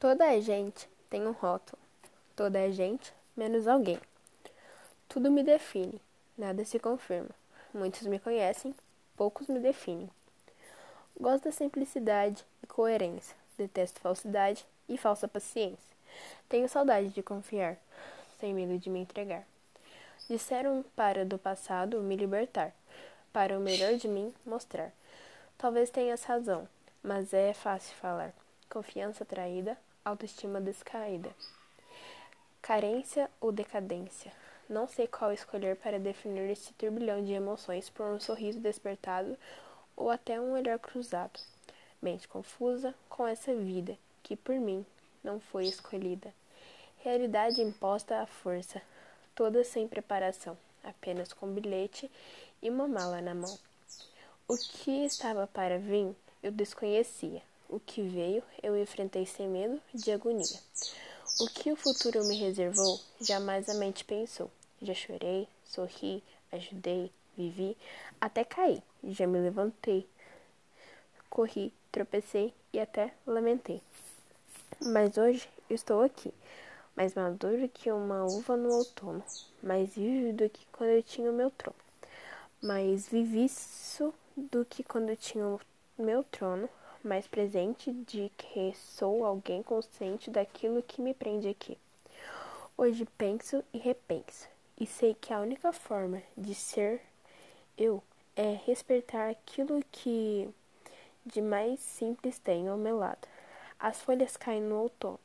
Toda a gente tem um rótulo. Toda a gente, menos alguém. Tudo me define, nada se confirma. Muitos me conhecem, poucos me definem. Gosto da simplicidade e coerência. Detesto falsidade e falsa paciência. Tenho saudade de confiar, sem medo de me entregar. Disseram para do passado me libertar, para o melhor de mim mostrar. Talvez tenhas razão, mas é fácil falar. Confiança traída, autoestima descaída. Carência ou decadência? Não sei qual escolher para definir esse turbilhão de emoções por um sorriso despertado ou até um olhar cruzado. Mente confusa com essa vida que por mim não foi escolhida. Realidade imposta à força, toda sem preparação, apenas com bilhete e uma mala na mão. O que estava para vir eu desconhecia. O que veio, eu enfrentei sem medo de agonia. O que o futuro me reservou, jamais a mente pensou. Já chorei, sorri, ajudei, vivi, até caí. Já me levantei, corri, tropecei e até lamentei. Mas hoje estou aqui, mais maduro que uma uva no outono, mais vivo do que quando eu tinha o meu trono, mais viviço do que quando eu tinha o meu trono, mais presente de que sou alguém consciente daquilo que me prende aqui. Hoje penso e repenso, e sei que a única forma de ser eu é respeitar aquilo que de mais simples tenho ao meu lado. As folhas caem no outono,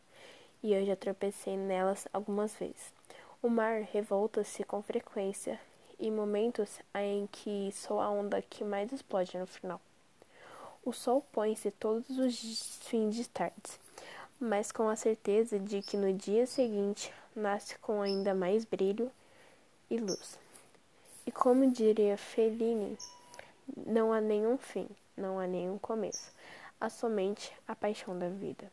e eu já tropecei nelas algumas vezes. O mar revolta-se com frequência, e momentos em que sou a onda que mais explode no final. O sol põe-se todos os fins de tarde, mas com a certeza de que no dia seguinte nasce com ainda mais brilho e luz. E como diria Fellini, não há nenhum fim, não há nenhum começo, há somente a paixão da vida.